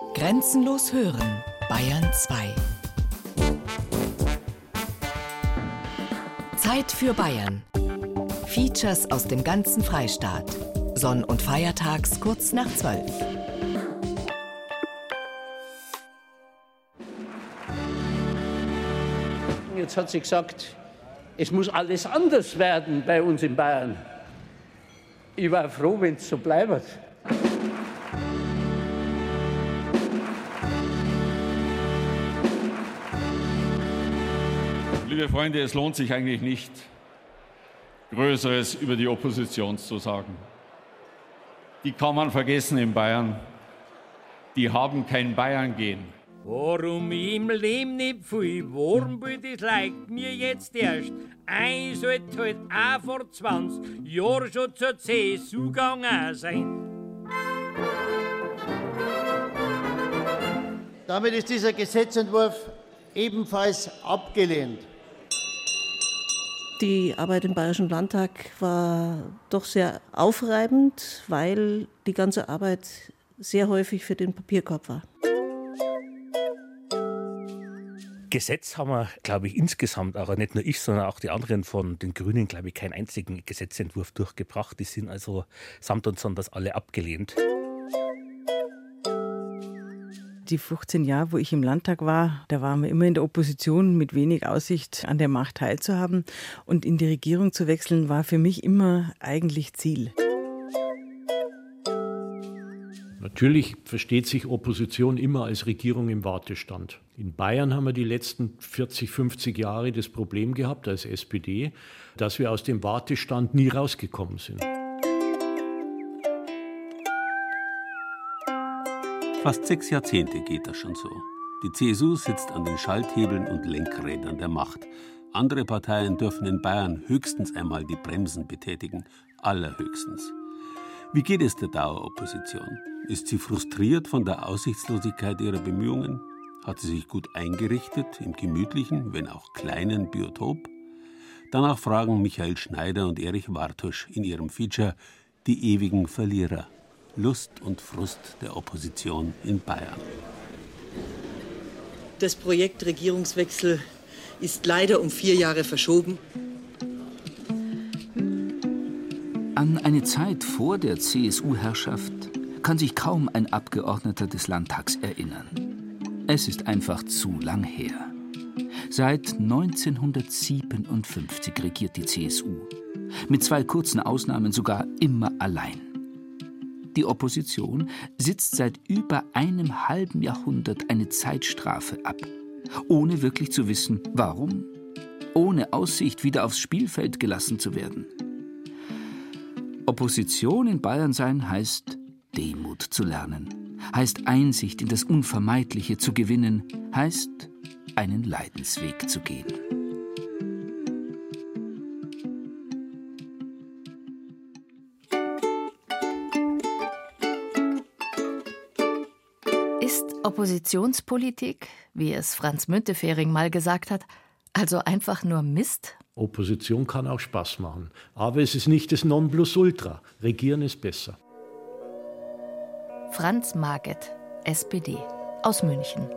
Grenzenlos hören, Bayern 2. Zeit für Bayern. Features aus dem ganzen Freistaat. Sonn- und Feiertags kurz nach 12. Jetzt hat sie gesagt, es muss alles anders werden bei uns in Bayern. Ich war froh, wenn es so bleibt. Liebe Freunde, es lohnt sich eigentlich nicht, Größeres über die Opposition zu sagen. Die kann man vergessen in Bayern. Die haben kein Bayern-Gehen. Warum im Leben nicht viel Warmbild, das leigt mir jetzt erst. Ein sollte halt auch vor 20 Jahren schon zur CSU gegangen sein. Damit ist dieser Gesetzentwurf ebenfalls abgelehnt. Die Arbeit im Bayerischen Landtag war doch sehr aufreibend, weil die ganze Arbeit sehr häufig für den Papierkorb war. Gesetz haben wir, glaube ich, insgesamt, aber nicht nur ich, sondern auch die anderen von den Grünen, glaube ich, keinen einzigen Gesetzentwurf durchgebracht. Die sind also samt und sonders alle abgelehnt. Die 15 Jahre, wo ich im Landtag war, da waren wir immer in der Opposition mit wenig Aussicht, an der Macht teilzuhaben. Und in die Regierung zu wechseln, war für mich immer eigentlich Ziel. Natürlich versteht sich Opposition immer als Regierung im Wartestand. In Bayern haben wir die letzten 40, 50 Jahre das Problem gehabt als SPD, dass wir aus dem Wartestand nie rausgekommen sind. Fast sechs Jahrzehnte geht das schon so. Die CSU sitzt an den Schalthebeln und Lenkrädern der Macht. Andere Parteien dürfen in Bayern höchstens einmal die Bremsen betätigen, allerhöchstens. Wie geht es der Daueropposition? Ist sie frustriert von der Aussichtslosigkeit ihrer Bemühungen? Hat sie sich gut eingerichtet im gemütlichen, wenn auch kleinen Biotop? Danach fragen Michael Schneider und Erich Wartusch in ihrem Feature Die ewigen Verlierer. Lust und Frust der Opposition in Bayern. Das Projekt Regierungswechsel ist leider um vier Jahre verschoben. An eine Zeit vor der CSU-Herrschaft kann sich kaum ein Abgeordneter des Landtags erinnern. Es ist einfach zu lang her. Seit 1957 regiert die CSU. Mit zwei kurzen Ausnahmen sogar immer allein. Die Opposition sitzt seit über einem halben Jahrhundert eine Zeitstrafe ab, ohne wirklich zu wissen, warum, ohne Aussicht, wieder aufs Spielfeld gelassen zu werden. Opposition in Bayern sein heißt Demut zu lernen, heißt Einsicht in das Unvermeidliche zu gewinnen, heißt einen Leidensweg zu gehen. Oppositionspolitik, wie es Franz Müntefering mal gesagt hat, also einfach nur Mist? Opposition kann auch Spaß machen. Aber es ist nicht das Nonplusultra. Regieren ist besser. Franz Marget, SPD, aus München.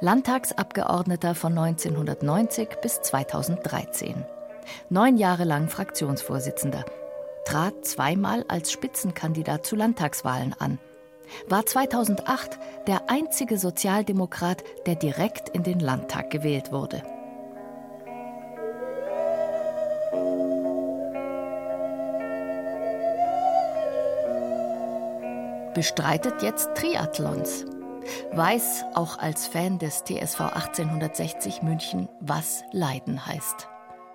Landtagsabgeordneter von 1990 bis 2013. Neun Jahre lang Fraktionsvorsitzender. Trat zweimal als Spitzenkandidat zu Landtagswahlen an. War 2008 der einzige Sozialdemokrat, der direkt in den Landtag gewählt wurde. bestreitet jetzt Triathlons. Weiß auch als Fan des TSV 1860 München, was Leiden heißt.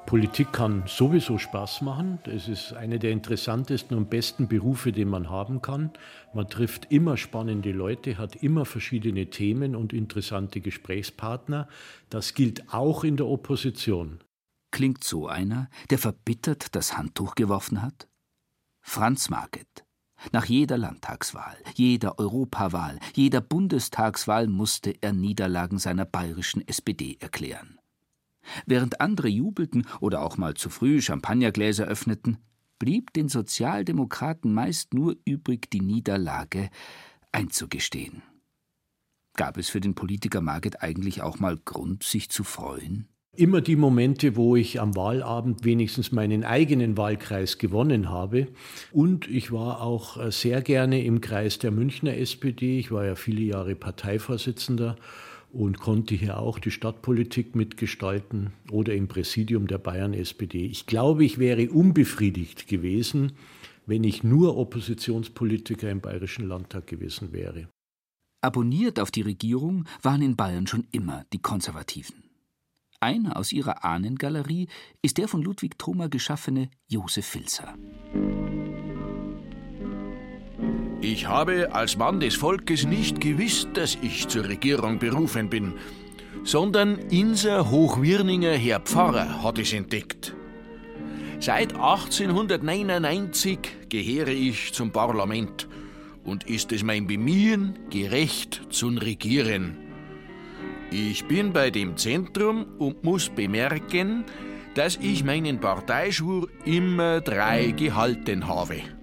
Politik kann sowieso Spaß machen. Es ist einer der interessantesten und besten Berufe, den man haben kann. Man trifft immer spannende Leute, hat immer verschiedene Themen und interessante Gesprächspartner. Das gilt auch in der Opposition. Klingt so einer, der verbittert das Handtuch geworfen hat? Franz Market. Nach jeder Landtagswahl, jeder Europawahl, jeder Bundestagswahl musste er Niederlagen seiner bayerischen SPD erklären. Während andere jubelten oder auch mal zu früh Champagnergläser öffneten, blieb den Sozialdemokraten meist nur übrig, die Niederlage einzugestehen. Gab es für den Politiker Marget eigentlich auch mal Grund, sich zu freuen? Immer die Momente, wo ich am Wahlabend wenigstens meinen eigenen Wahlkreis gewonnen habe. Und ich war auch äh, sehr gerne im Kreis der Münchner SPD. Ich war ja viele Jahre Parteivorsitzender und konnte hier auch die Stadtpolitik mitgestalten oder im Präsidium der Bayern SPD. Ich glaube, ich wäre unbefriedigt gewesen, wenn ich nur Oppositionspolitiker im Bayerischen Landtag gewesen wäre. Abonniert auf die Regierung waren in Bayern schon immer die Konservativen. Einer aus ihrer Ahnengalerie ist der von Ludwig Thoma geschaffene Josef Filzer. Ich habe als Mann des Volkes nicht gewusst, dass ich zur Regierung berufen bin, sondern Inser Hochwirninger Herr Pfarrer hat es entdeckt. Seit 1899 gehöre ich zum Parlament und ist es mein Bemühen, gerecht zu regieren. Ich bin bei dem Zentrum und muss bemerken, dass ich meinen Parteischwur immer drei gehalten habe.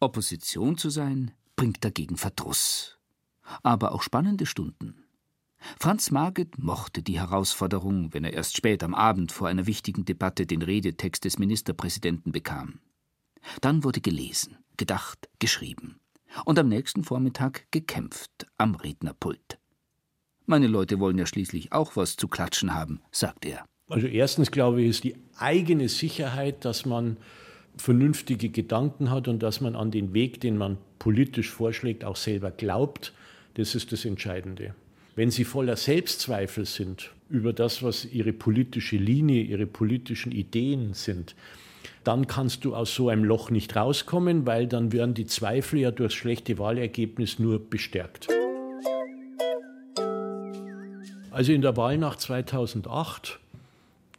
Opposition zu sein, bringt dagegen Verdruss. Aber auch spannende Stunden. Franz Marget mochte die Herausforderung, wenn er erst spät am Abend vor einer wichtigen Debatte den Redetext des Ministerpräsidenten bekam. Dann wurde gelesen, gedacht, geschrieben. Und am nächsten Vormittag gekämpft am Rednerpult. Meine Leute wollen ja schließlich auch was zu klatschen haben, sagt er. Also erstens glaube ich, ist die eigene Sicherheit, dass man vernünftige Gedanken hat und dass man an den Weg, den man politisch vorschlägt, auch selber glaubt. Das ist das Entscheidende. Wenn Sie voller Selbstzweifel sind über das, was Ihre politische Linie, Ihre politischen Ideen sind, dann kannst du aus so einem Loch nicht rauskommen, weil dann werden die Zweifel ja durch schlechte Wahlergebnis nur bestärkt. Also in der Wahlnacht 2008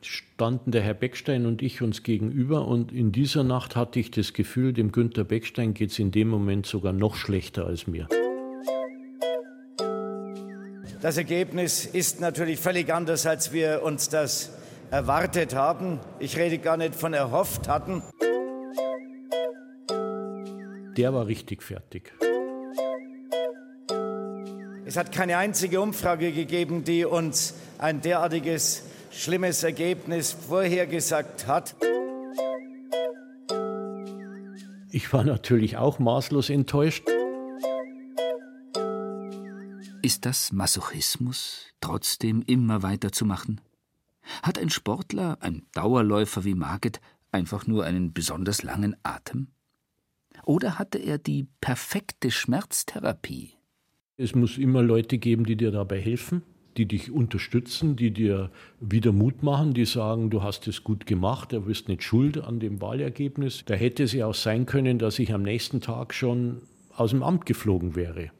standen der Herr Beckstein und ich uns gegenüber und in dieser Nacht hatte ich das Gefühl, dem Günter Beckstein geht es in dem Moment sogar noch schlechter als mir. Das Ergebnis ist natürlich völlig anders, als wir uns das erwartet haben. Ich rede gar nicht von erhofft hatten. Der war richtig fertig. Es hat keine einzige Umfrage gegeben, die uns ein derartiges schlimmes Ergebnis vorhergesagt hat. Ich war natürlich auch maßlos enttäuscht. Ist das Masochismus, trotzdem immer weiterzumachen? Hat ein Sportler, ein Dauerläufer wie Marget, einfach nur einen besonders langen Atem? Oder hatte er die perfekte Schmerztherapie? Es muss immer Leute geben, die dir dabei helfen, die dich unterstützen, die dir wieder Mut machen, die sagen, du hast es gut gemacht, du bist nicht schuld an dem Wahlergebnis. Da hätte es ja auch sein können, dass ich am nächsten Tag schon aus dem Amt geflogen wäre.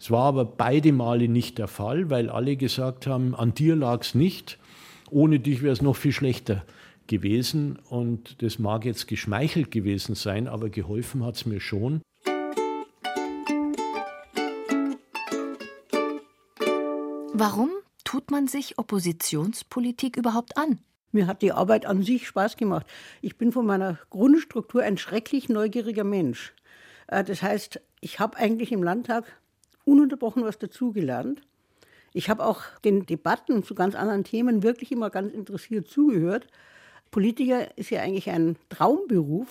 Es war aber beide Male nicht der Fall, weil alle gesagt haben, an dir lag es nicht, ohne dich wäre es noch viel schlechter gewesen. Und das mag jetzt geschmeichelt gewesen sein, aber geholfen hat es mir schon. Warum tut man sich Oppositionspolitik überhaupt an? Mir hat die Arbeit an sich Spaß gemacht. Ich bin von meiner Grundstruktur ein schrecklich neugieriger Mensch. Äh, das heißt, ich habe eigentlich im Landtag ununterbrochen was dazugelernt. Ich habe auch den Debatten zu ganz anderen Themen wirklich immer ganz interessiert zugehört. Politiker ist ja eigentlich ein Traumberuf.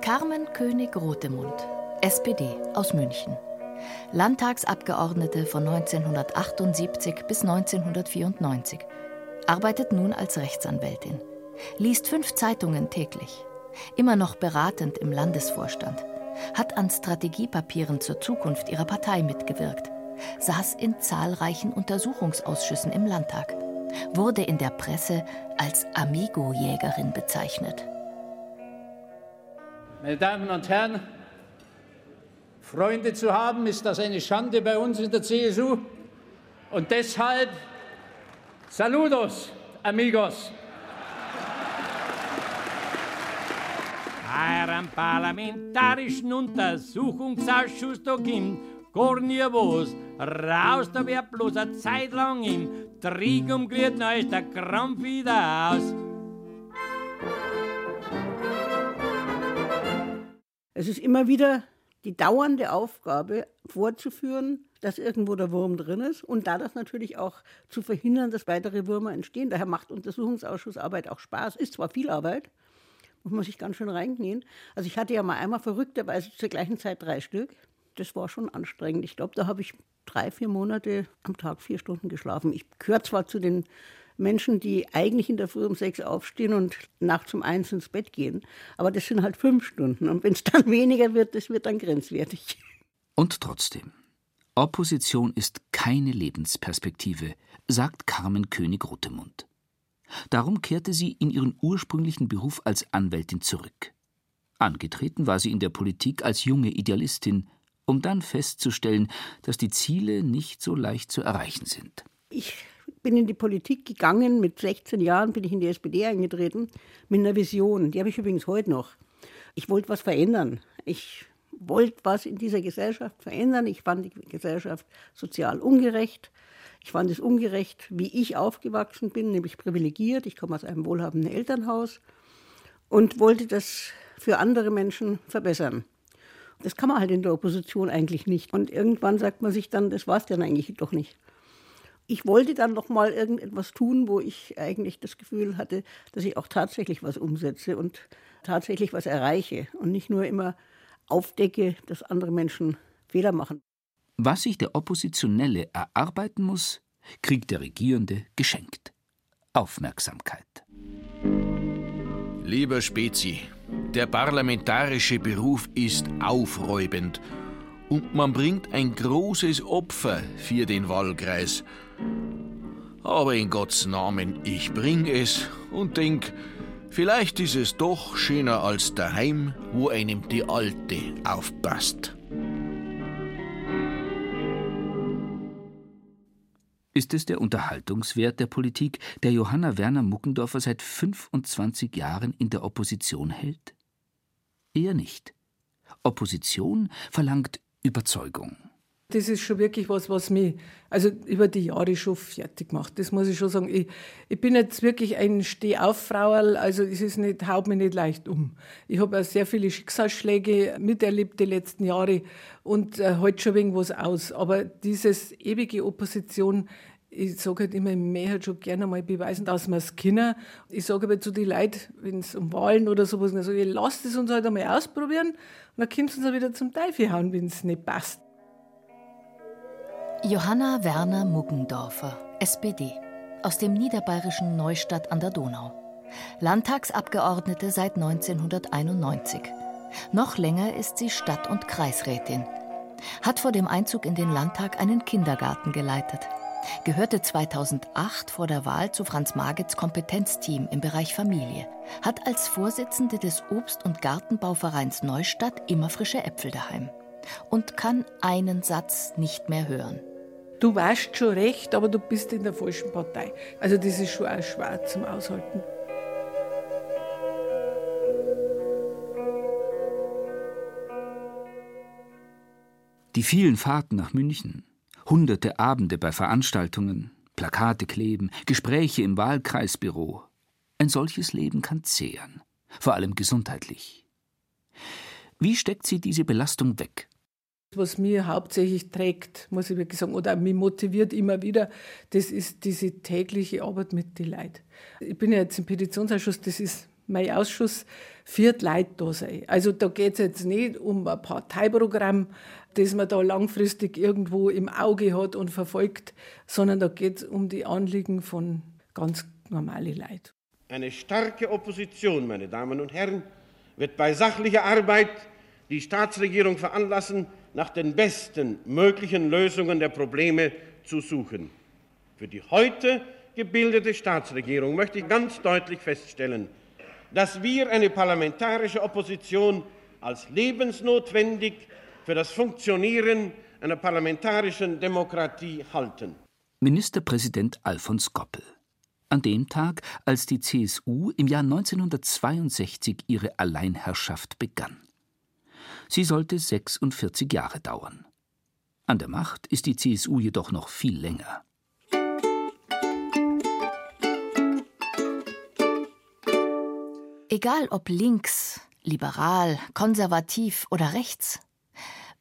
Carmen König-Rotemund, SPD aus München. Landtagsabgeordnete von 1978 bis 1994. Arbeitet nun als Rechtsanwältin. Liest fünf Zeitungen täglich. Immer noch beratend im Landesvorstand hat an Strategiepapieren zur Zukunft ihrer Partei mitgewirkt, saß in zahlreichen Untersuchungsausschüssen im Landtag, wurde in der Presse als Amigo-Jägerin bezeichnet. Meine Damen und Herren, Freunde zu haben, ist das eine Schande bei uns in der CSU. Und deshalb Saludos, amigos. Euren parlamentarischen Untersuchungsausschuss da gibt, gar nie was. Raus, da wär bloß eine Zeit lang im Trick glied, dann ist der Krampf wieder aus. Es ist immer wieder die dauernde Aufgabe, vorzuführen, dass irgendwo der Wurm drin ist und dadurch natürlich auch zu verhindern, dass weitere Würmer entstehen. Daher macht Untersuchungsausschussarbeit auch Spaß. Ist zwar viel Arbeit, muss man sich ganz schön reinknien. Also ich hatte ja mal einmal verrückterweise zur gleichen Zeit drei Stück. Das war schon anstrengend. Ich glaube, da habe ich drei, vier Monate am Tag vier Stunden geschlafen. Ich gehöre zwar zu den Menschen, die eigentlich in der Früh um sechs aufstehen und nachts um eins ins Bett gehen, aber das sind halt fünf Stunden. Und wenn es dann weniger wird, das wird dann grenzwertig. Und trotzdem, Opposition ist keine Lebensperspektive, sagt Carmen König-Rotemund. Darum kehrte sie in ihren ursprünglichen Beruf als Anwältin zurück. Angetreten war sie in der Politik als junge Idealistin, um dann festzustellen, dass die Ziele nicht so leicht zu erreichen sind. Ich bin in die Politik gegangen, mit 16 Jahren bin ich in die SPD eingetreten, mit einer Vision, die habe ich übrigens heute noch. Ich wollte was verändern. Ich wollte was in dieser Gesellschaft verändern. Ich fand die Gesellschaft sozial ungerecht. Ich fand es ungerecht, wie ich aufgewachsen bin, nämlich privilegiert. Ich komme aus einem wohlhabenden Elternhaus und wollte das für andere Menschen verbessern. Das kann man halt in der Opposition eigentlich nicht. Und irgendwann sagt man sich dann, das war es dann eigentlich doch nicht. Ich wollte dann noch mal irgendetwas tun, wo ich eigentlich das Gefühl hatte, dass ich auch tatsächlich was umsetze und tatsächlich was erreiche und nicht nur immer aufdecke, dass andere Menschen Fehler machen. Was sich der Oppositionelle erarbeiten muss, kriegt der Regierende geschenkt. Aufmerksamkeit. Lieber Spezi, der parlamentarische Beruf ist aufräubend und man bringt ein großes Opfer für den Wahlkreis. Aber in Gottes Namen, ich bring es und denk, vielleicht ist es doch schöner als daheim, wo einem die Alte aufpasst. Ist es der Unterhaltungswert der Politik, der Johanna Werner Muckendorfer seit 25 Jahren in der Opposition hält? Eher nicht. Opposition verlangt Überzeugung. Das ist schon wirklich was, was mich also über die Jahre schon fertig macht. Das muss ich schon sagen. Ich, ich bin jetzt wirklich ein Stehauf-Frauerl, also es ist nicht, haut mich nicht leicht um. Ich habe auch sehr viele Schicksalsschläge miterlebt die letzten Jahre und äh, halt schon wegen was aus. Aber dieses ewige Opposition, ich sage halt immer, ich möchte halt schon gerne mal beweisen, dass wir es können. Ich sage aber zu den Leuten, wenn es um Wahlen oder sowas geht, ich, lasst es uns halt einmal ausprobieren dann könnt ihr uns auch wieder zum Teufel hauen, wenn es nicht passt. Johanna Werner Muggendorfer, SPD, aus dem niederbayerischen Neustadt an der Donau. Landtagsabgeordnete seit 1991. Noch länger ist sie Stadt- und Kreisrätin. Hat vor dem Einzug in den Landtag einen Kindergarten geleitet. Gehörte 2008 vor der Wahl zu Franz Magets Kompetenzteam im Bereich Familie. Hat als Vorsitzende des Obst- und Gartenbauvereins Neustadt immer frische Äpfel daheim. Und kann einen Satz nicht mehr hören. Du weißt schon recht, aber du bist in der falschen Partei. Also das ist schon auch schwer zum Aushalten. Die vielen Fahrten nach München, hunderte Abende bei Veranstaltungen, Plakate kleben, Gespräche im Wahlkreisbüro. Ein solches Leben kann zehren, vor allem gesundheitlich. Wie steckt sie diese Belastung weg? Was mir hauptsächlich trägt, muss ich wirklich sagen, oder mich motiviert immer wieder, das ist diese tägliche Arbeit mit den Leuten. Ich bin ja jetzt im Petitionsausschuss, das ist mein Ausschuss, viert Leute da sein. Also da geht es jetzt nicht um ein Parteiprogramm, das man da langfristig irgendwo im Auge hat und verfolgt, sondern da geht es um die Anliegen von ganz normalen Leuten. Eine starke Opposition, meine Damen und Herren, wird bei sachlicher Arbeit die Staatsregierung veranlassen, nach den besten möglichen Lösungen der Probleme zu suchen. Für die heute gebildete Staatsregierung möchte ich ganz deutlich feststellen, dass wir eine parlamentarische Opposition als lebensnotwendig für das Funktionieren einer parlamentarischen Demokratie halten. Ministerpräsident Alfons Goppel. An dem Tag, als die CSU im Jahr 1962 ihre Alleinherrschaft begann. Sie sollte 46 Jahre dauern. An der Macht ist die CSU jedoch noch viel länger. Egal ob links, Liberal, konservativ oder rechts?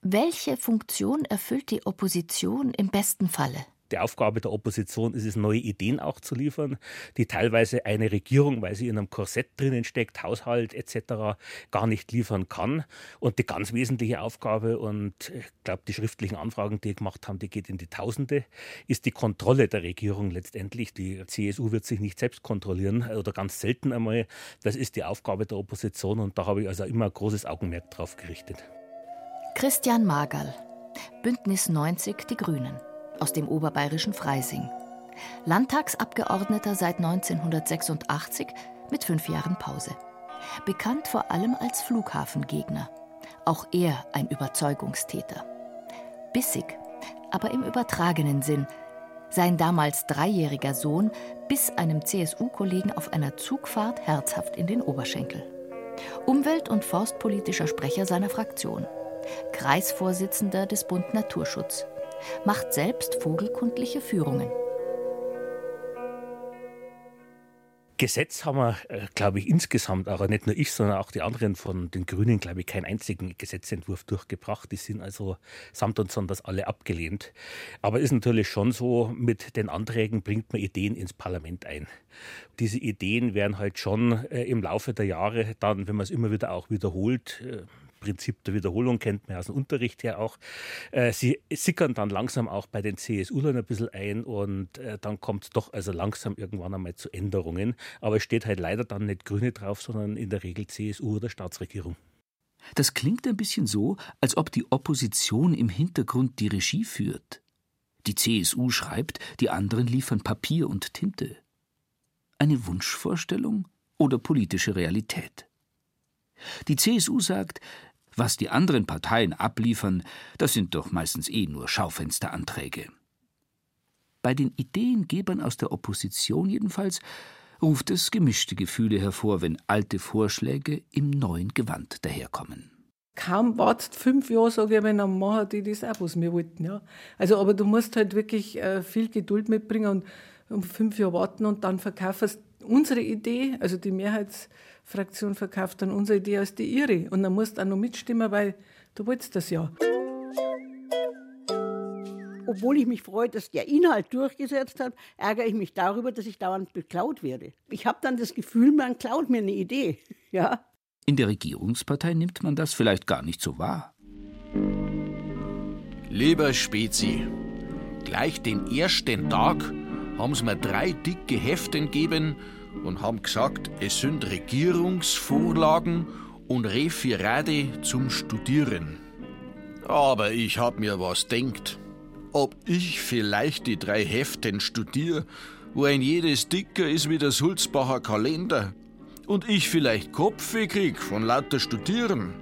Welche Funktion erfüllt die Opposition im besten Falle? Die Aufgabe der Opposition ist es, neue Ideen auch zu liefern, die teilweise eine Regierung, weil sie in einem Korsett drinnen steckt, Haushalt etc., gar nicht liefern kann. Und die ganz wesentliche Aufgabe, und ich glaube, die schriftlichen Anfragen, die gemacht haben, die geht in die Tausende, ist die Kontrolle der Regierung letztendlich. Die CSU wird sich nicht selbst kontrollieren oder ganz selten einmal. Das ist die Aufgabe der Opposition und da habe ich also immer großes Augenmerk drauf gerichtet. Christian Magerl, Bündnis 90 Die Grünen aus dem oberbayerischen Freising. Landtagsabgeordneter seit 1986 mit fünf Jahren Pause. Bekannt vor allem als Flughafengegner. Auch er ein Überzeugungstäter. Bissig, aber im übertragenen Sinn. Sein damals dreijähriger Sohn biss einem CSU-Kollegen auf einer Zugfahrt herzhaft in den Oberschenkel. Umwelt- und forstpolitischer Sprecher seiner Fraktion. Kreisvorsitzender des Bund Naturschutz macht selbst vogelkundliche Führungen. Gesetz haben wir, äh, glaube ich, insgesamt, aber nicht nur ich, sondern auch die anderen von den Grünen, glaube ich, keinen einzigen Gesetzentwurf durchgebracht. Die sind also samt und sonders alle abgelehnt. Aber es ist natürlich schon so, mit den Anträgen bringt man Ideen ins Parlament ein. Diese Ideen werden halt schon äh, im Laufe der Jahre dann, wenn man es immer wieder auch wiederholt, äh, Prinzip der Wiederholung kennt man aus dem Unterricht her auch. Äh, sie sickern dann langsam auch bei den CSU-Lern ein bisschen ein und äh, dann kommt es doch also langsam irgendwann einmal zu Änderungen. Aber es steht halt leider dann nicht Grüne drauf, sondern in der Regel CSU oder Staatsregierung. Das klingt ein bisschen so, als ob die Opposition im Hintergrund die Regie führt. Die CSU schreibt, die anderen liefern Papier und Tinte. Eine Wunschvorstellung oder politische Realität? Die CSU sagt, was die anderen Parteien abliefern, das sind doch meistens eh nur Schaufensteranträge. Bei den Ideengebern aus der Opposition jedenfalls ruft es gemischte Gefühle hervor, wenn alte Vorschläge im neuen Gewand daherkommen. Kaum wartet fünf Jahre, sage ich, wenn dann machen die das auch, was wir wollten. Ja. Also, aber du musst halt wirklich äh, viel Geduld mitbringen und um fünf Jahre warten und dann verkaufst unsere Idee, also die Mehrheits- Fraktion verkauft dann unsere Idee als die ihre. Und dann musst du auch noch mitstimmen, weil du wolltest das ja. Obwohl ich mich freue, dass der Inhalt durchgesetzt hat, ärgere ich mich darüber, dass ich dauernd beklaut werde. Ich habe dann das Gefühl, man klaut mir eine Idee. Ja. In der Regierungspartei nimmt man das vielleicht gar nicht so wahr. Lieber Spezi, gleich den ersten Tag haben sie mir drei dicke Heften gegeben und haben gesagt, es sind Regierungsvorlagen und Referate zum Studieren. Aber ich hab mir was denkt. Ob ich vielleicht die drei Heften studiere, wo ein jedes dicker ist wie der Sulzbacher Kalender und ich vielleicht Kopfweh krieg von lauter Studieren.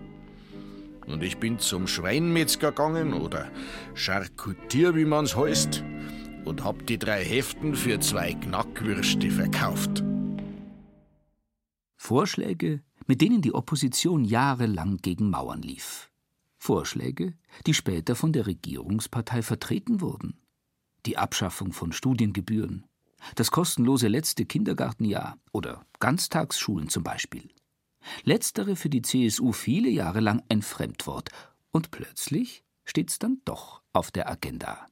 Und ich bin zum Schweinmetzger gegangen oder Charkutier, wie man's heißt, und hab die drei Heften für zwei Knackwürste verkauft. Vorschläge, mit denen die Opposition jahrelang gegen Mauern lief. Vorschläge, die später von der Regierungspartei vertreten wurden. Die Abschaffung von Studiengebühren, das kostenlose letzte Kindergartenjahr oder Ganztagsschulen zum Beispiel. Letztere für die CSU viele Jahre lang ein Fremdwort, und plötzlich steht's dann doch auf der Agenda.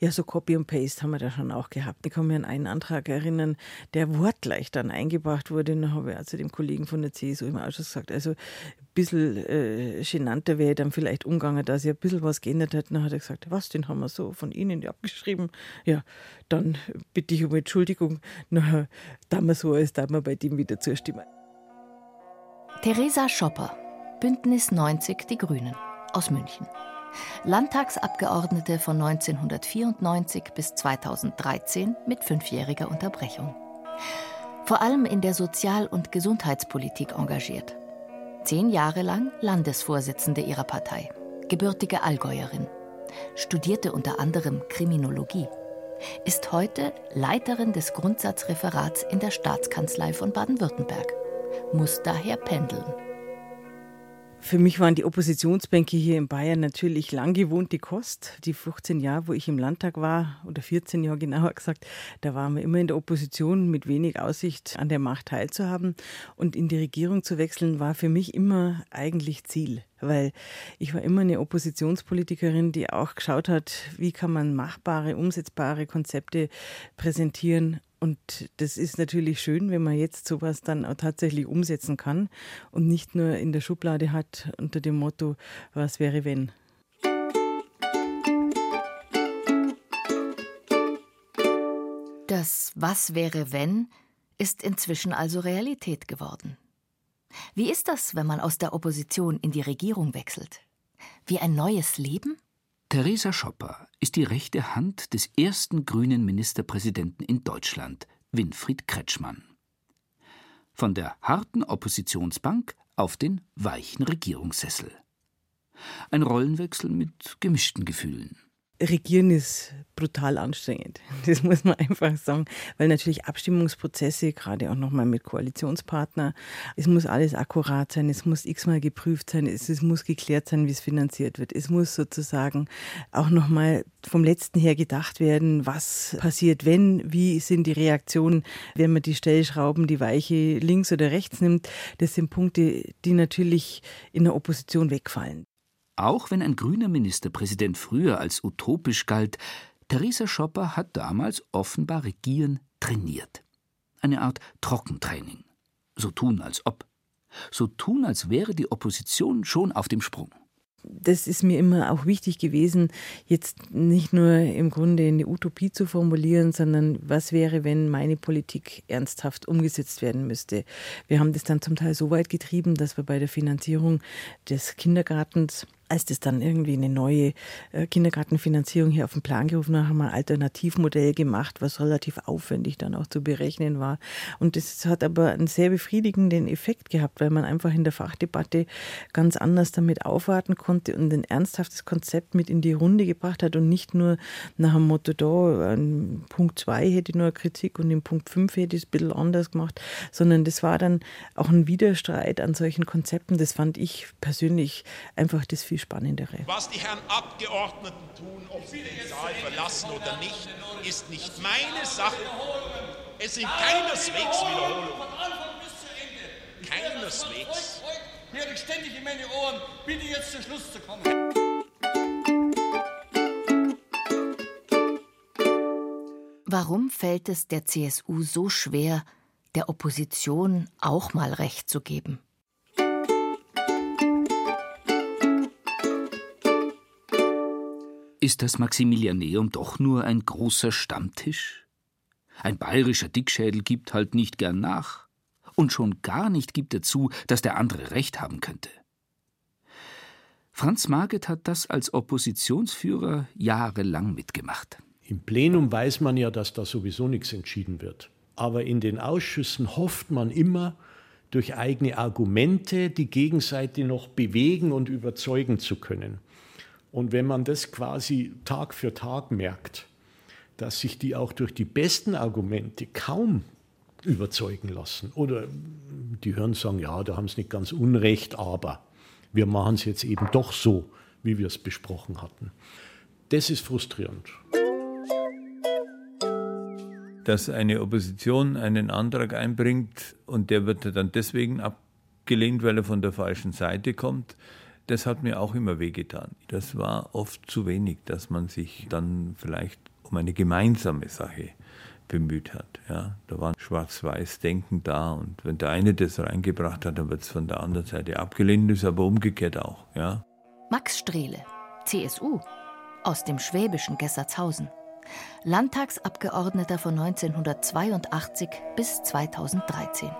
Ja, so Copy und Paste haben wir da schon auch gehabt. Ich kann mich an einen Antrag erinnern, der wortgleich dann eingebracht wurde. Da habe ich also dem Kollegen von der CSU im Ausschuss gesagt, also ein bisschen äh, genannter wäre dann vielleicht umgegangen, dass er ein bisschen was geändert hat. Dann hat er gesagt, was, den haben wir so von Ihnen abgeschrieben. Ja, dann bitte ich um Entschuldigung. Na, da wir so, als da wir bei dem wieder zustimmen. Theresa Schopper, Bündnis 90 Die Grünen aus München. Landtagsabgeordnete von 1994 bis 2013 mit fünfjähriger Unterbrechung. Vor allem in der Sozial- und Gesundheitspolitik engagiert. Zehn Jahre lang Landesvorsitzende ihrer Partei, gebürtige Allgäuerin. Studierte unter anderem Kriminologie. Ist heute Leiterin des Grundsatzreferats in der Staatskanzlei von Baden-Württemberg. Muss daher pendeln. Für mich waren die Oppositionsbänke hier in Bayern natürlich lang gewohnte Kost. Die 15 Jahre, wo ich im Landtag war, oder 14 Jahre genauer gesagt, da waren wir immer in der Opposition mit wenig Aussicht an der Macht teilzuhaben. Und in die Regierung zu wechseln, war für mich immer eigentlich Ziel. Weil ich war immer eine Oppositionspolitikerin, die auch geschaut hat, wie kann man machbare, umsetzbare Konzepte präsentieren und das ist natürlich schön, wenn man jetzt sowas dann auch tatsächlich umsetzen kann und nicht nur in der Schublade hat unter dem Motto, was wäre wenn. Das Was wäre wenn ist inzwischen also Realität geworden. Wie ist das, wenn man aus der Opposition in die Regierung wechselt? Wie ein neues Leben? Theresa Schopper ist die rechte Hand des ersten grünen Ministerpräsidenten in Deutschland, Winfried Kretschmann. Von der harten Oppositionsbank auf den weichen Regierungssessel. Ein Rollenwechsel mit gemischten Gefühlen. Regieren ist brutal anstrengend. Das muss man einfach sagen, weil natürlich Abstimmungsprozesse, gerade auch nochmal mit Koalitionspartner, es muss alles akkurat sein, es muss x-mal geprüft sein, es, es muss geklärt sein, wie es finanziert wird. Es muss sozusagen auch nochmal vom letzten her gedacht werden, was passiert, wenn, wie sind die Reaktionen, wenn man die Stellschrauben, die Weiche links oder rechts nimmt. Das sind Punkte, die natürlich in der Opposition wegfallen. Auch wenn ein grüner Ministerpräsident früher als utopisch galt, Theresa Schopper hat damals offenbar Regieren trainiert. Eine Art Trockentraining. So tun als ob. So tun, als wäre die Opposition schon auf dem Sprung das ist mir immer auch wichtig gewesen, jetzt nicht nur im Grunde eine Utopie zu formulieren, sondern was wäre, wenn meine Politik ernsthaft umgesetzt werden müsste. Wir haben das dann zum Teil so weit getrieben, dass wir bei der Finanzierung des Kindergartens als das dann irgendwie eine neue äh, Kindergartenfinanzierung hier auf den Plan gerufen haben, haben wir ein Alternativmodell gemacht, was relativ aufwendig dann auch zu berechnen war. Und das hat aber einen sehr befriedigenden Effekt gehabt, weil man einfach in der Fachdebatte ganz anders damit aufwarten konnte und ein ernsthaftes Konzept mit in die Runde gebracht hat und nicht nur nach dem Motto, da, in Punkt 2 hätte ich nur eine Kritik und in Punkt 5 hätte ich es ein bisschen anders gemacht, sondern das war dann auch ein Widerstreit an solchen Konzepten. Das fand ich persönlich einfach das viel spannendere. Was die Herren Abgeordneten tun, ob sie den Saal verlassen oder nicht, ist nicht meine Sache. Es sind keineswegs Wiederholungen. Keineswegs. Höre ich ständig in meine Ohren, bitte jetzt zum Schluss zu kommen. Warum fällt es der CSU so schwer, der Opposition auch mal Recht zu geben? Ist das Maximilianeum doch nur ein großer Stammtisch? Ein bayerischer Dickschädel gibt halt nicht gern nach. Und schon gar nicht gibt er zu, dass der andere Recht haben könnte. Franz Marget hat das als Oppositionsführer jahrelang mitgemacht. Im Plenum weiß man ja, dass da sowieso nichts entschieden wird. Aber in den Ausschüssen hofft man immer, durch eigene Argumente die Gegenseite noch bewegen und überzeugen zu können. Und wenn man das quasi Tag für Tag merkt, dass sich die auch durch die besten Argumente kaum überzeugen lassen. Oder die hören sagen, ja, da haben sie nicht ganz unrecht, aber wir machen es jetzt eben doch so, wie wir es besprochen hatten. Das ist frustrierend. Dass eine Opposition einen Antrag einbringt und der wird dann deswegen abgelehnt, weil er von der falschen Seite kommt, das hat mir auch immer wehgetan. Das war oft zu wenig, dass man sich dann vielleicht um eine gemeinsame Sache bemüht hat. Ja, da war Schwarz-Weiß-Denken da und wenn der eine das reingebracht hat, dann wird es von der anderen Seite abgelehnt, ist aber umgekehrt auch. Ja. Max Strehle, CSU, aus dem schwäbischen Gessertshausen. Landtagsabgeordneter von 1982 bis 2013.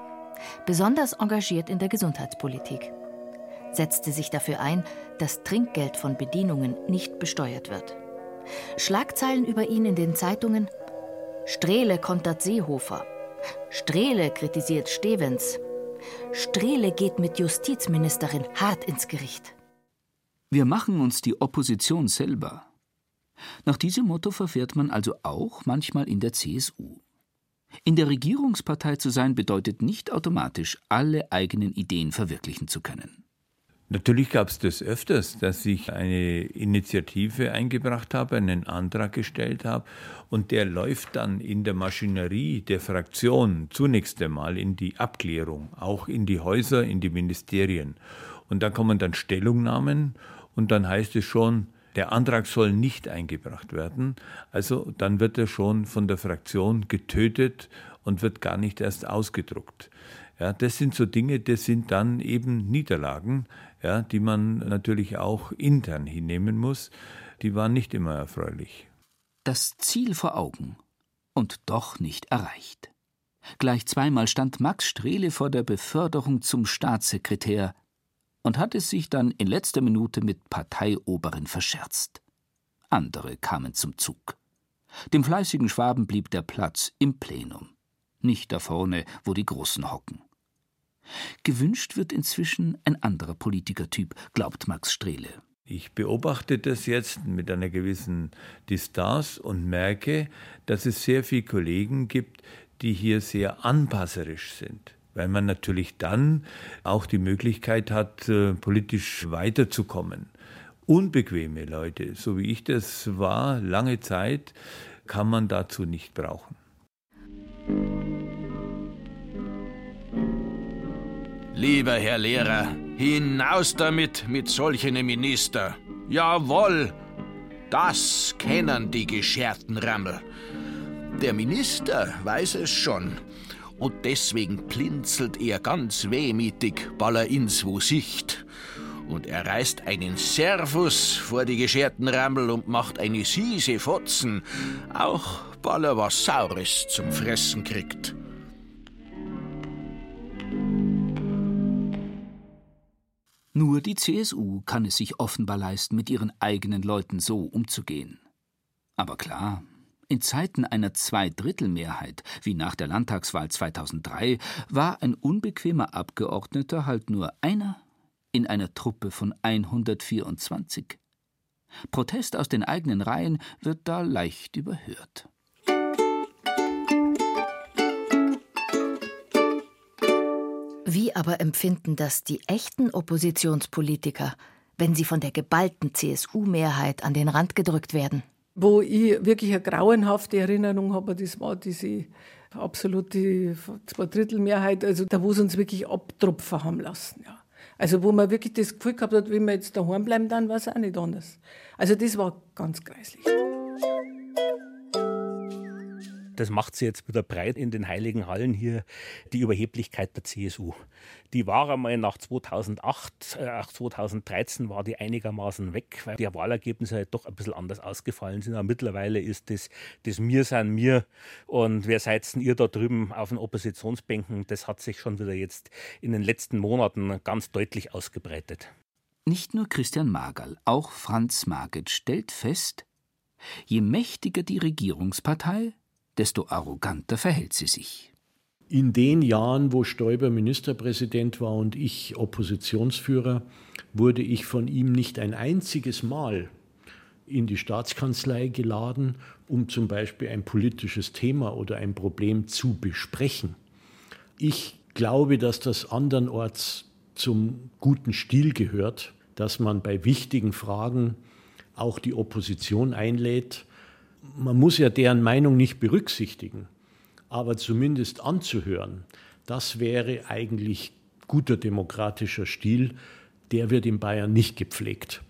Besonders engagiert in der Gesundheitspolitik setzte sich dafür ein, dass Trinkgeld von Bedienungen nicht besteuert wird. Schlagzeilen über ihn in den Zeitungen Strehle kontert Seehofer. Strehle kritisiert Stevens. Strehle geht mit Justizministerin hart ins Gericht. Wir machen uns die Opposition selber. Nach diesem Motto verfährt man also auch manchmal in der CSU. In der Regierungspartei zu sein bedeutet nicht automatisch, alle eigenen Ideen verwirklichen zu können. Natürlich gab es das öfters, dass ich eine Initiative eingebracht habe, einen Antrag gestellt habe und der läuft dann in der Maschinerie der Fraktion zunächst einmal in die Abklärung, auch in die Häuser, in die Ministerien. Und da kommen dann Stellungnahmen und dann heißt es schon, der Antrag soll nicht eingebracht werden. Also dann wird er schon von der Fraktion getötet und wird gar nicht erst ausgedruckt. Ja, das sind so Dinge, das sind dann eben Niederlagen, ja, die man natürlich auch intern hinnehmen muss. Die waren nicht immer erfreulich. Das Ziel vor Augen und doch nicht erreicht. Gleich zweimal stand Max Strehle vor der Beförderung zum Staatssekretär und hat es sich dann in letzter Minute mit Parteioberen verscherzt. Andere kamen zum Zug. Dem fleißigen Schwaben blieb der Platz im Plenum, nicht da vorne, wo die Großen hocken. Gewünscht wird inzwischen ein anderer Politikertyp, glaubt Max Strehle. Ich beobachte das jetzt mit einer gewissen Distanz und merke, dass es sehr viele Kollegen gibt, die hier sehr anpasserisch sind weil man natürlich dann auch die Möglichkeit hat, äh, politisch weiterzukommen. Unbequeme Leute, so wie ich das war, lange Zeit, kann man dazu nicht brauchen. Lieber Herr Lehrer, hinaus damit mit solchen Minister. Jawohl, das kennen die gescherten Rammel. Der Minister weiß es schon und deswegen blinzelt er ganz wehmütig, ball er ins wo Sicht. Und er reißt einen Servus vor die gescherten Rammel und macht eine Siese Fotzen, auch ball er was Saures zum Fressen kriegt. Nur die CSU kann es sich offenbar leisten, mit ihren eigenen Leuten so umzugehen. Aber klar, in Zeiten einer Zweidrittelmehrheit, wie nach der Landtagswahl 2003, war ein unbequemer Abgeordneter halt nur einer in einer Truppe von 124. Protest aus den eigenen Reihen wird da leicht überhört. Wie aber empfinden das die echten Oppositionspolitiker, wenn sie von der geballten CSU-Mehrheit an den Rand gedrückt werden? Wo ich wirklich eine grauenhafte Erinnerung habe, das war diese absolute Zweidrittelmehrheit, also da, wo sie uns wirklich abtropfen haben lassen. Ja. Also wo man wirklich das Gefühl gehabt hat, wenn wir jetzt daheim bleiben, dann war es auch nicht anders. Also das war ganz greislich. Das macht sie jetzt wieder breit in den heiligen Hallen hier, die Überheblichkeit der CSU. Die war einmal nach 2008, äh, 2013 war die einigermaßen weg, weil die Wahlergebnisse halt doch ein bisschen anders ausgefallen sind. Aber mittlerweile ist das, das Mir sein mir und wer seid denn ihr da drüben auf den Oppositionsbänken, das hat sich schon wieder jetzt in den letzten Monaten ganz deutlich ausgebreitet. Nicht nur Christian Magerl, auch Franz Marget stellt fest, je mächtiger die Regierungspartei, desto arroganter verhält sie sich. In den Jahren, wo Stoiber Ministerpräsident war und ich Oppositionsführer, wurde ich von ihm nicht ein einziges Mal in die Staatskanzlei geladen, um zum Beispiel ein politisches Thema oder ein Problem zu besprechen. Ich glaube, dass das andernorts zum guten Stil gehört, dass man bei wichtigen Fragen auch die Opposition einlädt man muss ja deren Meinung nicht berücksichtigen, aber zumindest anzuhören, das wäre eigentlich guter demokratischer Stil, der wird in Bayern nicht gepflegt.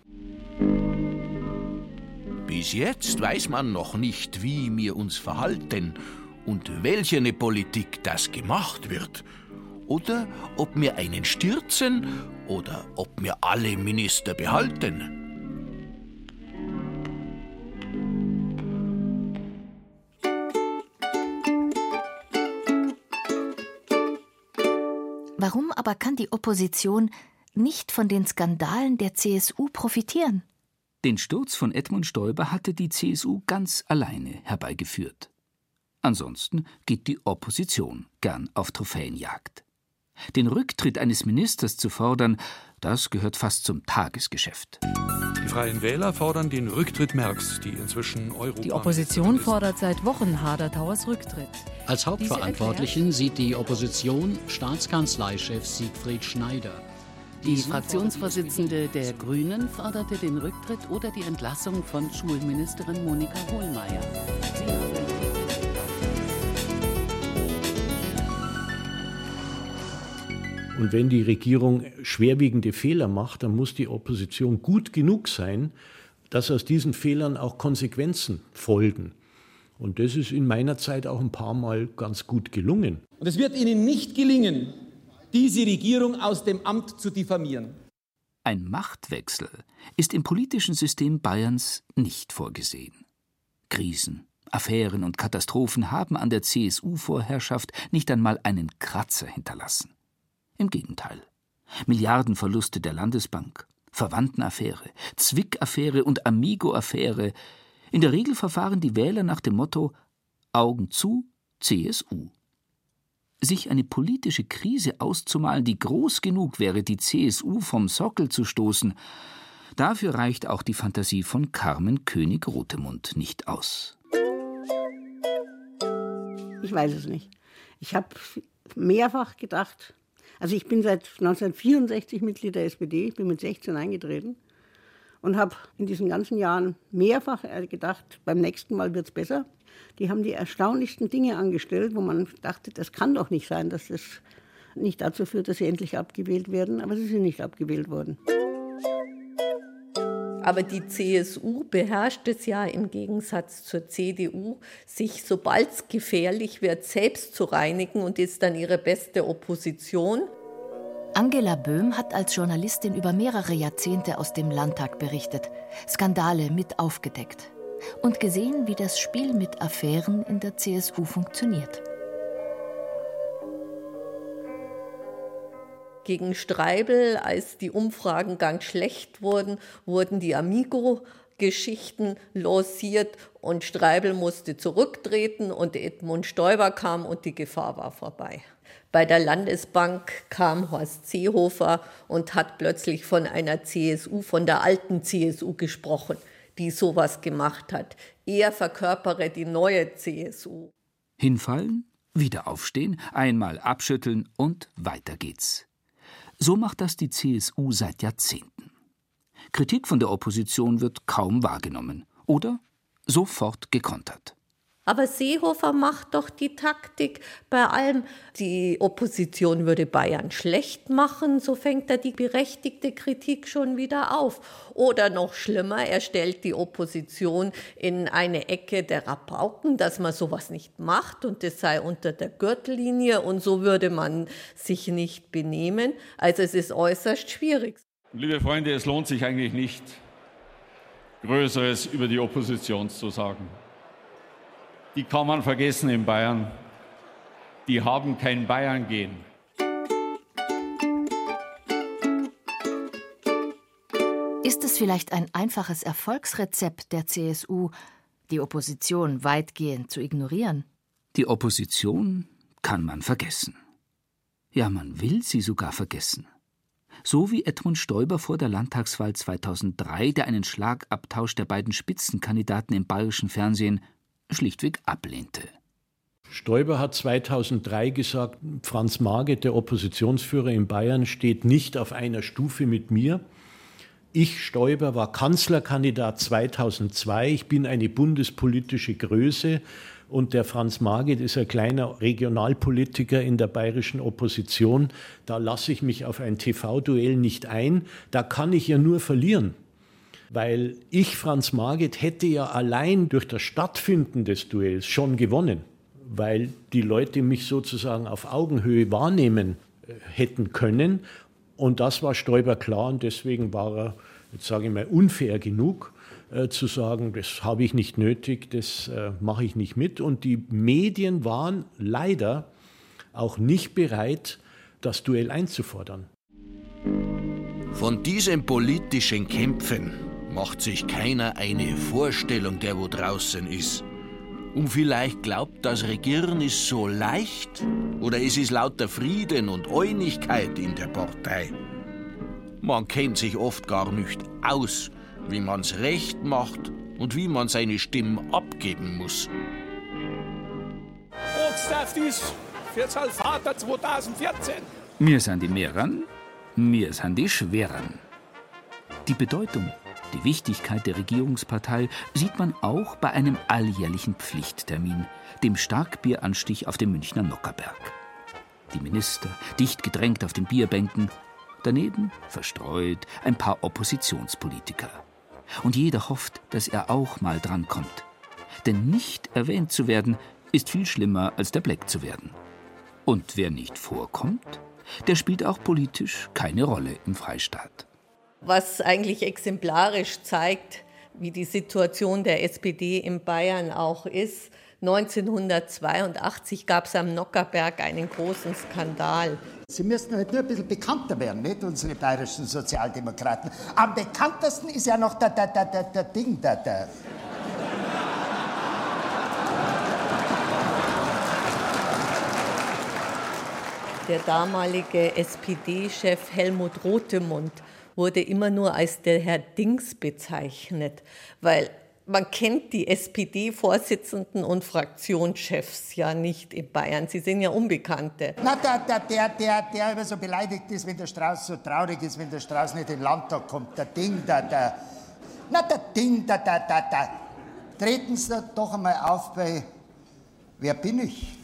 Bis jetzt weiß man noch nicht, wie wir uns verhalten und welche Politik das gemacht wird. Oder ob wir einen stürzen oder ob wir alle Minister behalten. Aber kann die Opposition nicht von den Skandalen der CSU profitieren? Den Sturz von Edmund Stoiber hatte die CSU ganz alleine herbeigeführt. Ansonsten geht die Opposition gern auf Trophäenjagd. Den Rücktritt eines Ministers zu fordern, das gehört fast zum Tagesgeschäft. Die Freien Wähler fordern den Rücktritt Merks, die inzwischen Europa. Die Opposition fordert seit Wochen Hadertauers Rücktritt. Als Hauptverantwortlichen sieht die Opposition Staatskanzleichef Siegfried Schneider. Die Fraktionsvorsitzende der Grünen forderte den Rücktritt oder die Entlassung von Schulministerin Monika Hohlmeier. Und wenn die Regierung schwerwiegende Fehler macht, dann muss die Opposition gut genug sein, dass aus diesen Fehlern auch Konsequenzen folgen. Und das ist in meiner Zeit auch ein paar Mal ganz gut gelungen. Und es wird Ihnen nicht gelingen, diese Regierung aus dem Amt zu diffamieren. Ein Machtwechsel ist im politischen System Bayerns nicht vorgesehen. Krisen, Affären und Katastrophen haben an der CSU-Vorherrschaft nicht einmal einen Kratzer hinterlassen. Im Gegenteil. Milliardenverluste der Landesbank, Verwandtenaffäre, Zwick-Affäre und Amigo-Affäre. In der Regel verfahren die Wähler nach dem Motto Augen zu, CSU. Sich eine politische Krise auszumalen, die groß genug wäre, die CSU vom Sockel zu stoßen, dafür reicht auch die Fantasie von Carmen König-Rotemund nicht aus. Ich weiß es nicht. Ich habe mehrfach gedacht, also ich bin seit 1964 Mitglied der SPD, bin mit 16 eingetreten und habe in diesen ganzen Jahren mehrfach gedacht, beim nächsten Mal wird es besser. Die haben die erstaunlichsten Dinge angestellt, wo man dachte, das kann doch nicht sein, dass das nicht dazu führt, dass sie endlich abgewählt werden, aber sie sind nicht abgewählt worden. Aber die CSU beherrscht es ja im Gegensatz zur CDU, sich, sobald es gefährlich wird, selbst zu reinigen und ist dann ihre beste Opposition. Angela Böhm hat als Journalistin über mehrere Jahrzehnte aus dem Landtag berichtet, Skandale mit aufgedeckt und gesehen, wie das Spiel mit Affären in der CSU funktioniert. Gegen Streibel, als die Umfragen ganz schlecht wurden, wurden die Amigo-Geschichten lanciert und Streibel musste zurücktreten und Edmund Stoiber kam und die Gefahr war vorbei. Bei der Landesbank kam Horst Seehofer und hat plötzlich von einer CSU, von der alten CSU gesprochen, die sowas gemacht hat. Er verkörpere die neue CSU. Hinfallen, wieder aufstehen, einmal abschütteln und weiter geht's. So macht das die CSU seit Jahrzehnten. Kritik von der Opposition wird kaum wahrgenommen oder sofort gekontert. Aber Seehofer macht doch die Taktik bei allem. Die Opposition würde Bayern schlecht machen, so fängt er die berechtigte Kritik schon wieder auf. Oder noch schlimmer, er stellt die Opposition in eine Ecke der Rabauken, dass man sowas nicht macht und das sei unter der Gürtellinie und so würde man sich nicht benehmen. Also es ist äußerst schwierig. Liebe Freunde, es lohnt sich eigentlich nicht, Größeres über die Opposition zu sagen die kann man vergessen in Bayern. Die haben kein Bayern gehen. Ist es vielleicht ein einfaches Erfolgsrezept der CSU, die Opposition weitgehend zu ignorieren? Die Opposition kann man vergessen. Ja, man will sie sogar vergessen. So wie Edmund Stoiber vor der Landtagswahl 2003, der einen Schlagabtausch der beiden Spitzenkandidaten im bayerischen Fernsehen schlichtweg ablehnte. Stoiber hat 2003 gesagt, Franz Marget, der Oppositionsführer in Bayern, steht nicht auf einer Stufe mit mir. Ich, Stoiber, war Kanzlerkandidat 2002. Ich bin eine bundespolitische Größe. Und der Franz Marget ist ein kleiner Regionalpolitiker in der bayerischen Opposition. Da lasse ich mich auf ein TV-Duell nicht ein. Da kann ich ja nur verlieren. Weil ich, Franz Marget, hätte ja allein durch das Stattfinden des Duells schon gewonnen, weil die Leute mich sozusagen auf Augenhöhe wahrnehmen äh, hätten können. Und das war Stoiber klar und deswegen war er, jetzt sage ich mal, unfair genug äh, zu sagen, das habe ich nicht nötig, das äh, mache ich nicht mit. Und die Medien waren leider auch nicht bereit, das Duell einzufordern. Von diesem politischen Kämpfen macht sich keiner eine Vorstellung, der wo draußen ist. Und vielleicht glaubt, das Regieren ist so leicht oder es ist lauter Frieden und Einigkeit in der Partei. Man kennt sich oft gar nicht aus, wie man's recht macht und wie man seine Stimme abgeben muss. Ortstaft ist für Vater 2014. Wir sind die Mehrern, Mir sind die schweren. Die Bedeutung, die Wichtigkeit der Regierungspartei sieht man auch bei einem alljährlichen Pflichttermin, dem Starkbieranstich auf dem Münchner Nockerberg. Die Minister, dicht gedrängt auf den Bierbänken, daneben, verstreut, ein paar Oppositionspolitiker. Und jeder hofft, dass er auch mal drankommt. Denn nicht erwähnt zu werden, ist viel schlimmer, als der Black zu werden. Und wer nicht vorkommt, der spielt auch politisch keine Rolle im Freistaat. Was eigentlich exemplarisch zeigt, wie die Situation der SPD in Bayern auch ist. 1982 gab es am Nockerberg einen großen Skandal. Sie müssten halt nur ein bisschen bekannter werden, nicht, unsere bayerischen Sozialdemokraten. Am bekanntesten ist ja noch der, der, der, der, der Ding, der, der. Der damalige SPD-Chef Helmut Rothemund wurde immer nur als der Herr Dings bezeichnet, weil man kennt die SPD-Vorsitzenden und Fraktionschefs ja nicht in Bayern. Sie sind ja Unbekannte. Na, der, der, der, der, der immer so beleidigt ist, wenn der Strauß so traurig ist, wenn der Strauß nicht in den Landtag kommt. Der Ding, der, der. Na, der Ding, der, der, der, der. Treten Sie doch einmal auf bei Wer bin ich?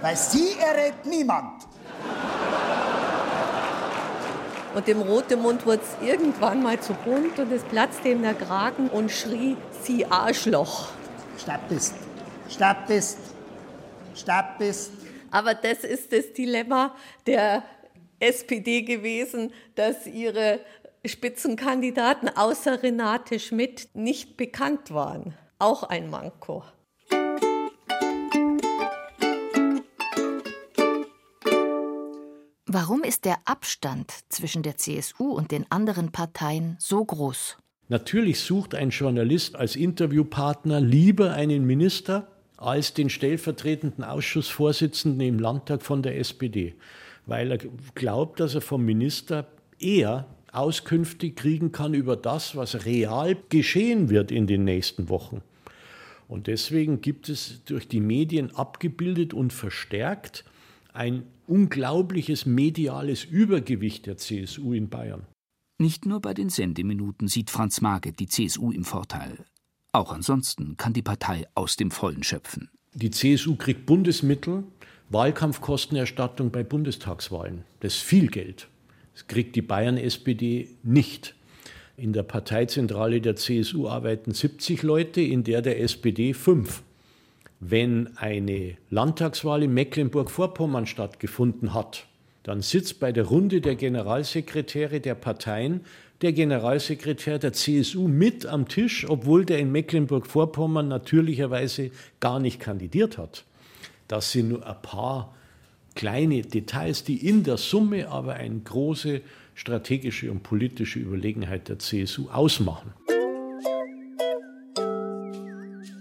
Weil Sie errät niemand. Und dem Rotemund wurde es irgendwann mal zu bunt und es platzte ihm der Kragen und schrie, Sie Arschloch. Stopp bist, bist. Aber das ist das Dilemma der SPD gewesen, dass ihre Spitzenkandidaten außer Renate Schmidt nicht bekannt waren. Auch ein Manko. Warum ist der Abstand zwischen der CSU und den anderen Parteien so groß? Natürlich sucht ein Journalist als Interviewpartner lieber einen Minister als den stellvertretenden Ausschussvorsitzenden im Landtag von der SPD, weil er glaubt, dass er vom Minister eher Auskünfte kriegen kann über das, was real geschehen wird in den nächsten Wochen. Und deswegen gibt es durch die Medien abgebildet und verstärkt ein unglaubliches mediales Übergewicht der CSU in Bayern. Nicht nur bei den Sendeminuten sieht Franz Marget die CSU im Vorteil. Auch ansonsten kann die Partei aus dem Vollen schöpfen. Die CSU kriegt Bundesmittel, Wahlkampfkostenerstattung bei Bundestagswahlen. Das ist viel Geld. Das kriegt die Bayern-SPD nicht. In der Parteizentrale der CSU arbeiten 70 Leute, in der der SPD fünf wenn eine Landtagswahl in Mecklenburg-Vorpommern stattgefunden hat, dann sitzt bei der Runde der Generalsekretäre der Parteien der Generalsekretär der CSU mit am Tisch, obwohl der in Mecklenburg-Vorpommern natürlicherweise gar nicht kandidiert hat. Das sind nur ein paar kleine Details, die in der Summe aber eine große strategische und politische Überlegenheit der CSU ausmachen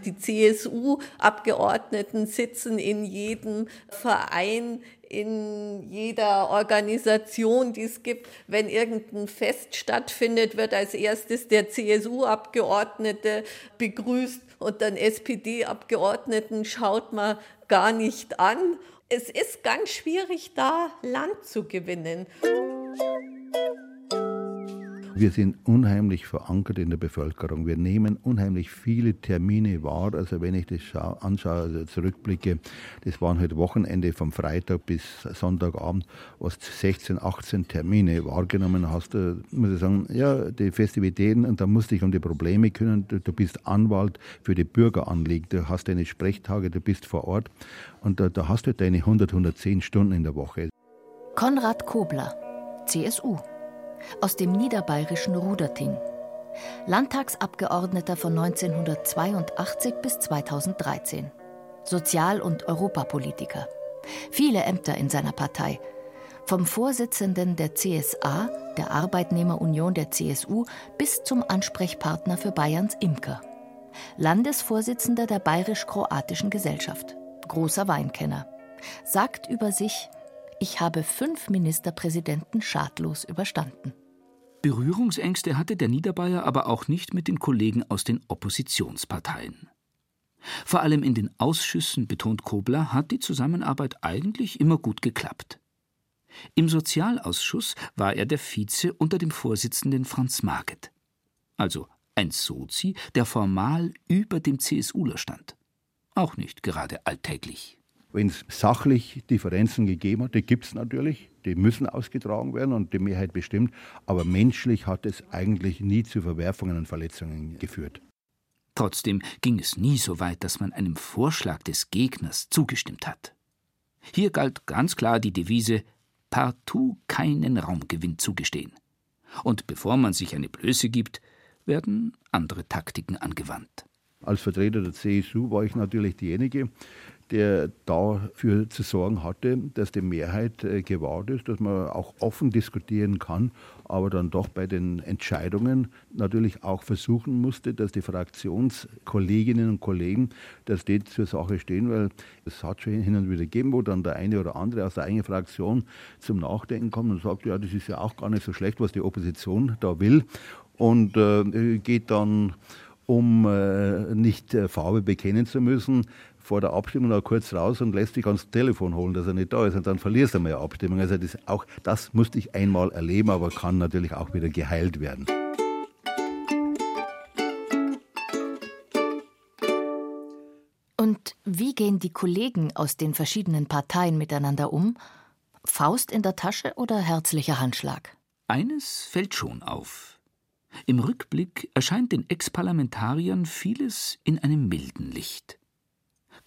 die CSU-Abgeordneten sitzen in jedem Verein, in jeder Organisation, die es gibt. Wenn irgendein Fest stattfindet, wird als erstes der CSU-Abgeordnete begrüßt und dann SPD-Abgeordneten schaut man gar nicht an. Es ist ganz schwierig, da Land zu gewinnen. Wir sind unheimlich verankert in der Bevölkerung. Wir nehmen unheimlich viele Termine wahr. Also wenn ich das anschaue, also zurückblicke, das waren halt Wochenende vom Freitag bis Sonntagabend, was 16, 18 Termine wahrgenommen hast. Da muss ich sagen, ja, die Festivitäten, und da musst du dich um die Probleme kümmern. Du, du bist Anwalt für die Bürgeranliegen. Du hast deine Sprechtage, du bist vor Ort. Und da, da hast du deine 100, 110 Stunden in der Woche. Konrad Kobler, CSU aus dem niederbayerischen Ruderting. Landtagsabgeordneter von 1982 bis 2013. Sozial- und Europapolitiker. Viele Ämter in seiner Partei. Vom Vorsitzenden der CSA, der Arbeitnehmerunion der CSU, bis zum Ansprechpartner für Bayerns Imker. Landesvorsitzender der Bayerisch-Kroatischen Gesellschaft. Großer Weinkenner. Sagt über sich, ich habe fünf Ministerpräsidenten schadlos überstanden. Berührungsängste hatte der Niederbayer aber auch nicht mit den Kollegen aus den Oppositionsparteien. Vor allem in den Ausschüssen, betont Kobler, hat die Zusammenarbeit eigentlich immer gut geklappt. Im Sozialausschuss war er der Vize unter dem Vorsitzenden Franz Marget. Also ein Sozi, der formal über dem CSUler stand. Auch nicht gerade alltäglich. Wenn es sachlich Differenzen gegeben hat, die gibt es natürlich, die müssen ausgetragen werden und die Mehrheit bestimmt, aber menschlich hat es eigentlich nie zu Verwerfungen und Verletzungen geführt. Trotzdem ging es nie so weit, dass man einem Vorschlag des Gegners zugestimmt hat. Hier galt ganz klar die Devise partout keinen Raumgewinn zugestehen. Und bevor man sich eine Blöße gibt, werden andere Taktiken angewandt. Als Vertreter der CSU war ich natürlich derjenige, der dafür zu sorgen hatte, dass die Mehrheit äh, gewahrt ist, dass man auch offen diskutieren kann, aber dann doch bei den Entscheidungen natürlich auch versuchen musste, dass die Fraktionskolleginnen und Kollegen, dass die zur Sache stehen, weil es hat schon hin und wieder gegeben, wo dann der eine oder andere aus der eigenen Fraktion zum Nachdenken kommt und sagt, ja, das ist ja auch gar nicht so schlecht, was die Opposition da will. Und äh, geht dann um äh, nicht äh, Farbe bekennen zu müssen, vor der Abstimmung noch kurz raus und lässt sich ans Telefon holen, dass er nicht da ist. Und dann verlierst du mal eine Abstimmung. Also das, auch das musste ich einmal erleben, aber kann natürlich auch wieder geheilt werden. Und wie gehen die Kollegen aus den verschiedenen Parteien miteinander um? Faust in der Tasche oder herzlicher Handschlag? Eines fällt schon auf. Im Rückblick erscheint den Ex-Parlamentariern vieles in einem milden Licht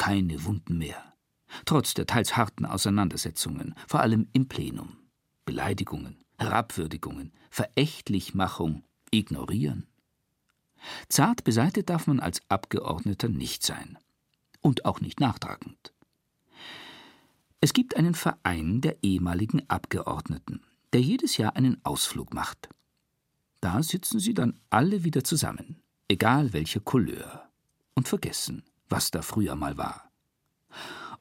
keine Wunden mehr. Trotz der teils harten Auseinandersetzungen, vor allem im Plenum. Beleidigungen, Herabwürdigungen, Verächtlichmachung, Ignorieren. Zart beseitet darf man als Abgeordneter nicht sein. Und auch nicht nachtragend. Es gibt einen Verein der ehemaligen Abgeordneten, der jedes Jahr einen Ausflug macht. Da sitzen sie dann alle wieder zusammen, egal welche Couleur, und vergessen, was da früher mal war.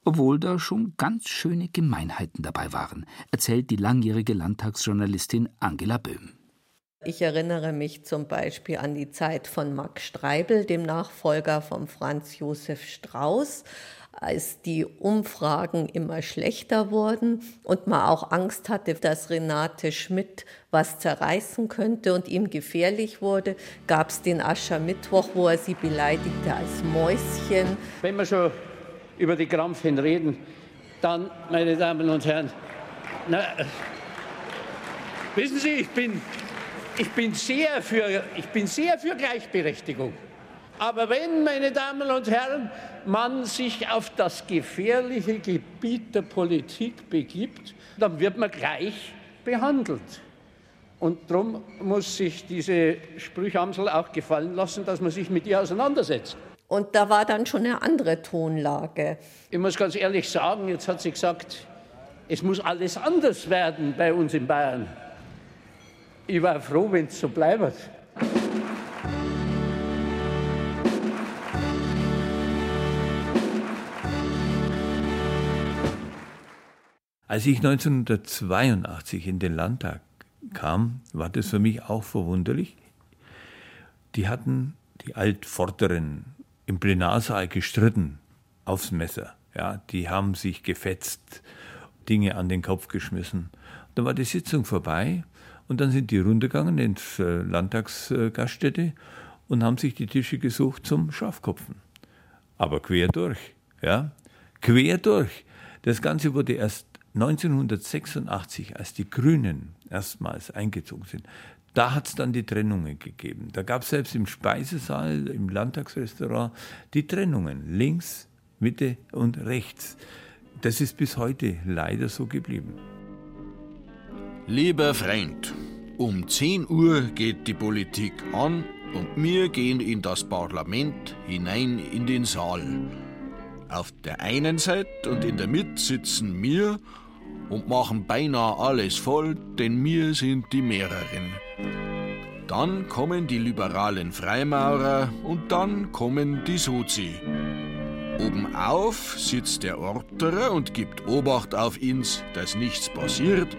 Obwohl da schon ganz schöne Gemeinheiten dabei waren, erzählt die langjährige Landtagsjournalistin Angela Böhm. Ich erinnere mich zum Beispiel an die Zeit von Max Streibel, dem Nachfolger von Franz Josef Strauß, als die Umfragen immer schlechter wurden und man auch Angst hatte, dass Renate Schmidt was zerreißen könnte und ihm gefährlich wurde, gab es den Aschermittwoch, wo er sie beleidigte als Mäuschen. Wenn wir schon über die Krampfen reden, dann, meine Damen und Herren, na, wissen Sie, ich bin, ich, bin sehr für, ich bin sehr für Gleichberechtigung. Aber wenn, meine Damen und Herren, man sich auf das gefährliche Gebiet der Politik begibt, dann wird man gleich behandelt. Und darum muss sich diese Sprüchamsel auch gefallen lassen, dass man sich mit ihr auseinandersetzt. Und da war dann schon eine andere Tonlage. Ich muss ganz ehrlich sagen, jetzt hat sie gesagt, es muss alles anders werden bei uns in Bayern. Ich war froh, wenn es so bleibt. Als ich 1982 in den Landtag kam, war das für mich auch verwunderlich. Die hatten die Altvorderen im Plenarsaal gestritten aufs Messer. Ja, die haben sich gefetzt, Dinge an den Kopf geschmissen. Dann war die Sitzung vorbei und dann sind die runtergegangen ins äh, Landtagsgaststätte und haben sich die Tische gesucht zum Schafkopfen. Aber quer durch, ja, quer durch. Das Ganze wurde erst 1986, als die Grünen erstmals eingezogen sind, da hat es dann die Trennungen gegeben. Da gab es selbst im Speisesaal, im Landtagsrestaurant die Trennungen links, Mitte und rechts. Das ist bis heute leider so geblieben. Lieber Freund, um 10 Uhr geht die Politik an und wir gehen in das Parlament hinein in den Saal. Auf der einen Seite und in der Mitte sitzen wir und machen beinahe alles voll, denn wir sind die mehreren. Dann kommen die liberalen Freimaurer und dann kommen die Sozi. Obenauf sitzt der Orterer und gibt Obacht auf uns, dass nichts passiert,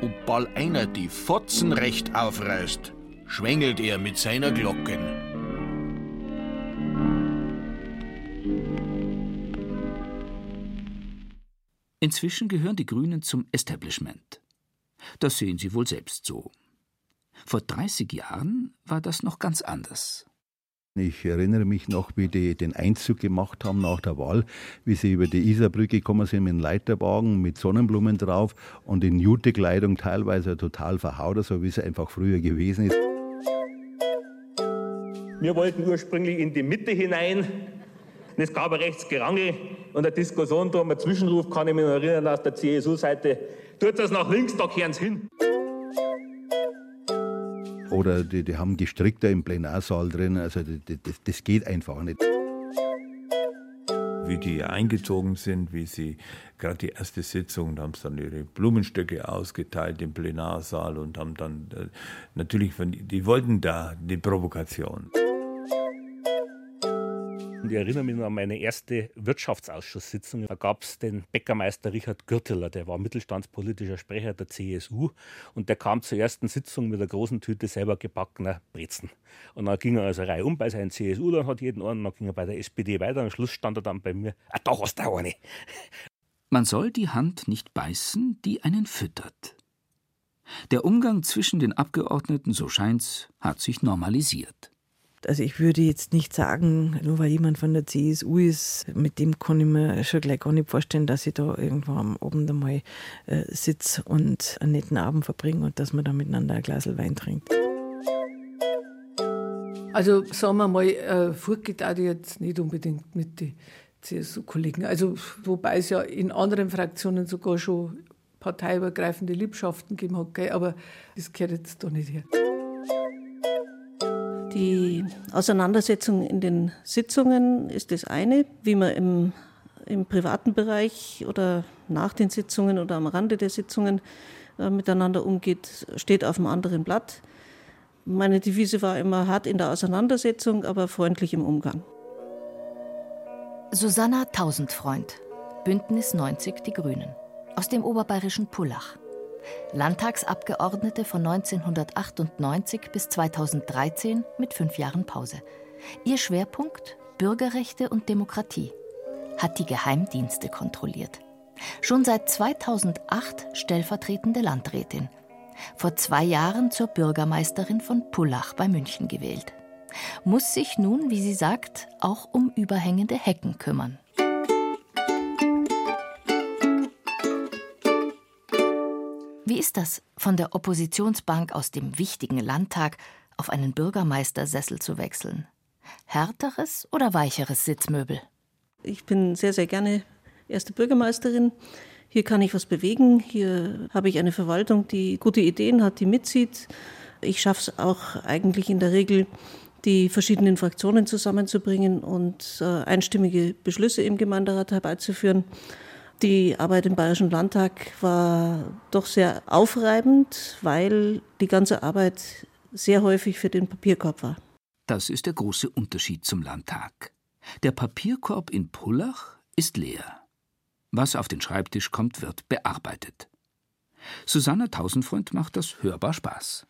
und ball einer die Fotzen recht aufreißt, schwängelt er mit seiner Glocken. Inzwischen gehören die Grünen zum Establishment. Das sehen sie wohl selbst so. Vor 30 Jahren war das noch ganz anders. Ich erinnere mich noch, wie die den Einzug gemacht haben nach der Wahl, wie sie über die Isarbrücke gekommen sind mit einem Leiterwagen, mit Sonnenblumen drauf und in Jutekleidung teilweise total verhaut, so wie es einfach früher gewesen ist. Wir wollten ursprünglich in die Mitte hinein. Und es gab ein Rechtsgerangel und eine Diskussion drum. Ein Zwischenruf kann ich mich noch erinnern aus der CSU-Seite. Tut das nach links, da kehren sie hin. Oder die, die haben Gestrickter im Plenarsaal drin. Also das, das, das geht einfach nicht wie die eingezogen sind, wie sie gerade die erste Sitzung, da haben sie dann ihre Blumenstöcke ausgeteilt im Plenarsaal und haben dann äh, natürlich, die wollten da die Provokation. Und ich erinnere mich noch an meine erste Wirtschaftsausschusssitzung. Da gab es den Bäckermeister Richard Gürteler, der war mittelstandspolitischer Sprecher der CSU. Und der kam zur ersten Sitzung mit einer großen Tüte selber gebackener Brezen. Und dann ging er also Reihe um bei seinen CSU, dann hat jeden einen, dann ging er bei der SPD weiter. Am Schluss stand er dann bei mir, ah, da hast du eine. Man soll die Hand nicht beißen, die einen füttert. Der Umgang zwischen den Abgeordneten, so scheint's, hat sich normalisiert. Also ich würde jetzt nicht sagen, nur weil jemand von der CSU ist, mit dem kann ich mir schon gleich gar nicht vorstellen, dass ich da irgendwo am Abend einmal äh, sitze und einen netten Abend verbringe und dass man da miteinander ein Glas Wein trinkt. Also sagen wir mal, äh, Furcht auch jetzt nicht unbedingt mit den CSU-Kollegen. Also wobei es ja in anderen Fraktionen sogar schon parteiübergreifende Liebschaften gegeben hat, gell? aber das gehört jetzt da nicht her. Die Auseinandersetzung in den Sitzungen ist das eine, wie man im, im privaten Bereich oder nach den Sitzungen oder am Rande der Sitzungen äh, miteinander umgeht, steht auf einem anderen Blatt. Meine Devise war immer hart in der Auseinandersetzung, aber freundlich im Umgang. Susanna Tausendfreund, Bündnis 90 Die Grünen, aus dem oberbayerischen Pullach. Landtagsabgeordnete von 1998 bis 2013 mit fünf Jahren Pause. Ihr Schwerpunkt Bürgerrechte und Demokratie. Hat die Geheimdienste kontrolliert. Schon seit 2008 stellvertretende Landrätin. Vor zwei Jahren zur Bürgermeisterin von Pullach bei München gewählt. Muss sich nun, wie sie sagt, auch um überhängende Hecken kümmern. Wie ist das, von der Oppositionsbank aus dem wichtigen Landtag auf einen Bürgermeistersessel zu wechseln? Härteres oder weicheres Sitzmöbel? Ich bin sehr, sehr gerne erste Bürgermeisterin. Hier kann ich was bewegen. Hier habe ich eine Verwaltung, die gute Ideen hat, die mitzieht. Ich schaffe es auch eigentlich in der Regel, die verschiedenen Fraktionen zusammenzubringen und äh, einstimmige Beschlüsse im Gemeinderat herbeizuführen. Die Arbeit im Bayerischen Landtag war doch sehr aufreibend, weil die ganze Arbeit sehr häufig für den Papierkorb war. Das ist der große Unterschied zum Landtag. Der Papierkorb in Pullach ist leer. Was auf den Schreibtisch kommt, wird bearbeitet. Susanna Tausendfreund macht das hörbar Spaß.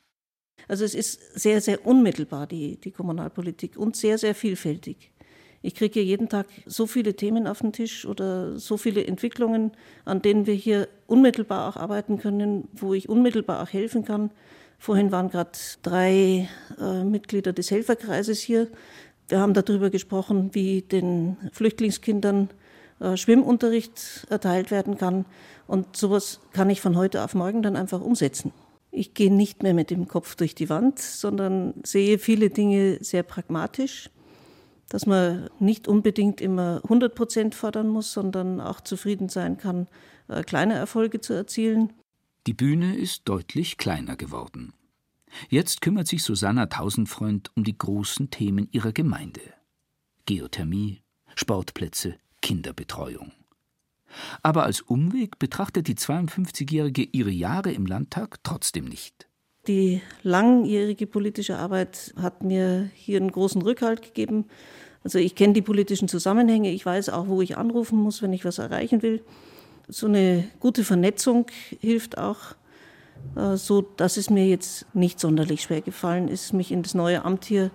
Also es ist sehr, sehr unmittelbar, die, die Kommunalpolitik, und sehr, sehr vielfältig. Ich kriege jeden Tag so viele Themen auf den Tisch oder so viele Entwicklungen, an denen wir hier unmittelbar auch arbeiten können, wo ich unmittelbar auch helfen kann. Vorhin waren gerade drei äh, Mitglieder des Helferkreises hier. Wir haben darüber gesprochen, wie den Flüchtlingskindern äh, Schwimmunterricht erteilt werden kann. Und sowas kann ich von heute auf morgen dann einfach umsetzen. Ich gehe nicht mehr mit dem Kopf durch die Wand, sondern sehe viele Dinge sehr pragmatisch dass man nicht unbedingt immer 100 Prozent fordern muss, sondern auch zufrieden sein kann, äh, kleine Erfolge zu erzielen. Die Bühne ist deutlich kleiner geworden. Jetzt kümmert sich Susanna Tausendfreund um die großen Themen ihrer Gemeinde. Geothermie, Sportplätze, Kinderbetreuung. Aber als Umweg betrachtet die 52-Jährige ihre Jahre im Landtag trotzdem nicht. Die langjährige politische Arbeit hat mir hier einen großen Rückhalt gegeben. Also ich kenne die politischen Zusammenhänge, ich weiß auch, wo ich anrufen muss, wenn ich was erreichen will. So eine gute Vernetzung hilft auch, äh, so dass es mir jetzt nicht sonderlich schwer gefallen ist, mich in das neue Amt hier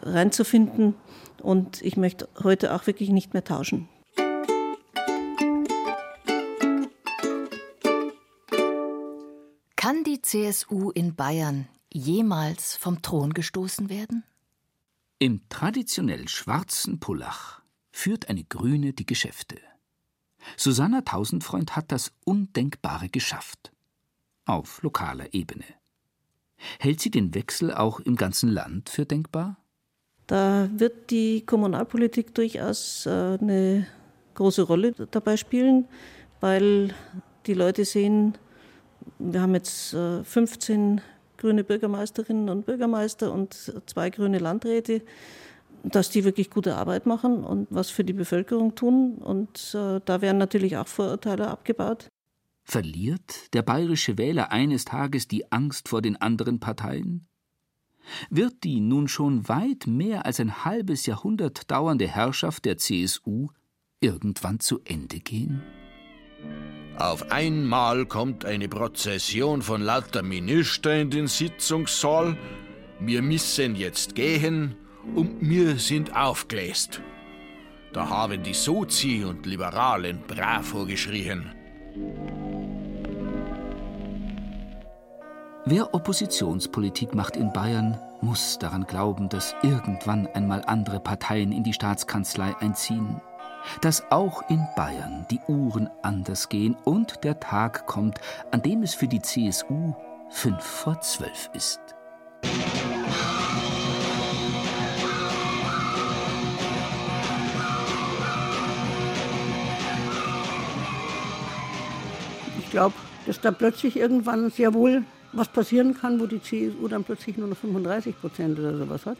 reinzufinden. Und ich möchte heute auch wirklich nicht mehr tauschen. Kann die CSU in Bayern jemals vom Thron gestoßen werden? Im traditionell schwarzen Pullach führt eine Grüne die Geschäfte. Susanna Tausendfreund hat das Undenkbare geschafft. Auf lokaler Ebene. Hält sie den Wechsel auch im ganzen Land für denkbar? Da wird die Kommunalpolitik durchaus äh, eine große Rolle dabei spielen, weil die Leute sehen, wir haben jetzt 15 äh, grüne Bürgermeisterinnen und Bürgermeister und zwei grüne Landräte, dass die wirklich gute Arbeit machen und was für die Bevölkerung tun. Und äh, da werden natürlich auch Vorurteile abgebaut. Verliert der bayerische Wähler eines Tages die Angst vor den anderen Parteien? Wird die nun schon weit mehr als ein halbes Jahrhundert dauernde Herrschaft der CSU irgendwann zu Ende gehen? Auf einmal kommt eine Prozession von lauter Minister in den Sitzungssaal. Wir müssen jetzt gehen und wir sind aufgelöst. Da haben die Sozi und Liberalen bravo geschrien. Wer Oppositionspolitik macht in Bayern, muss daran glauben, dass irgendwann einmal andere Parteien in die Staatskanzlei einziehen dass auch in Bayern die Uhren anders gehen und der Tag kommt, an dem es für die CSU fünf vor zwölf ist. Ich glaube, dass da plötzlich irgendwann sehr wohl was passieren kann, wo die CSU dann plötzlich nur noch 35 Prozent oder sowas hat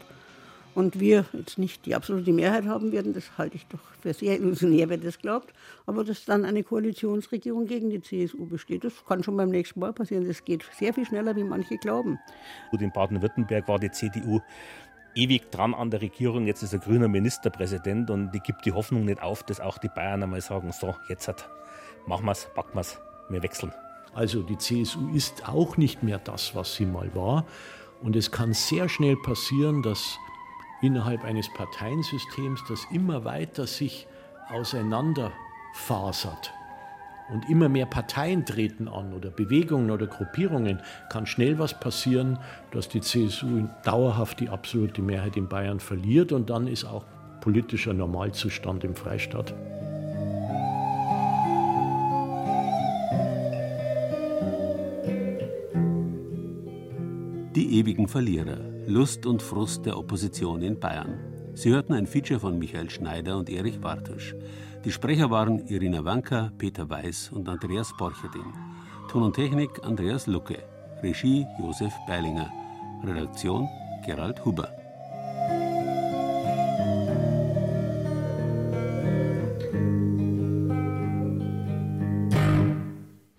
und wir jetzt nicht die absolute Mehrheit haben werden, das halte ich doch für sehr illusionär, wer das glaubt. Aber dass dann eine Koalitionsregierung gegen die CSU besteht, das kann schon beim nächsten Mal passieren. Das geht sehr viel schneller, wie manche glauben. Gut, in Baden-Württemberg war die CDU ewig dran an der Regierung. Jetzt ist er grüner Ministerpräsident und die gibt die Hoffnung nicht auf, dass auch die Bayern einmal sagen: So, jetzt hat, machen wir es, packen wir es, wir wechseln. Also die CSU ist auch nicht mehr das, was sie mal war. Und es kann sehr schnell passieren, dass innerhalb eines Parteiensystems, das immer weiter sich auseinanderfasert. Und immer mehr Parteien treten an oder Bewegungen oder Gruppierungen, kann schnell was passieren, dass die CSU dauerhaft die absolute Mehrheit in Bayern verliert und dann ist auch politischer Normalzustand im Freistaat. Die ewigen Verlierer. Lust und Frust der Opposition in Bayern. Sie hörten ein Feature von Michael Schneider und Erich Bartusch. Die Sprecher waren Irina Wanka, Peter Weiß und Andreas Borcherding. Ton und Technik Andreas Lucke. Regie Josef Beilinger. Redaktion Gerald Huber.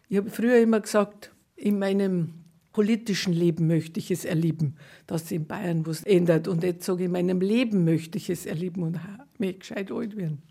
Ich habe früher immer gesagt, in meinem politischen Leben möchte ich es erleben, dass sich in Bayern was ändert. Und jetzt sage ich, in meinem Leben möchte ich es erleben und mich gescheit alt werden.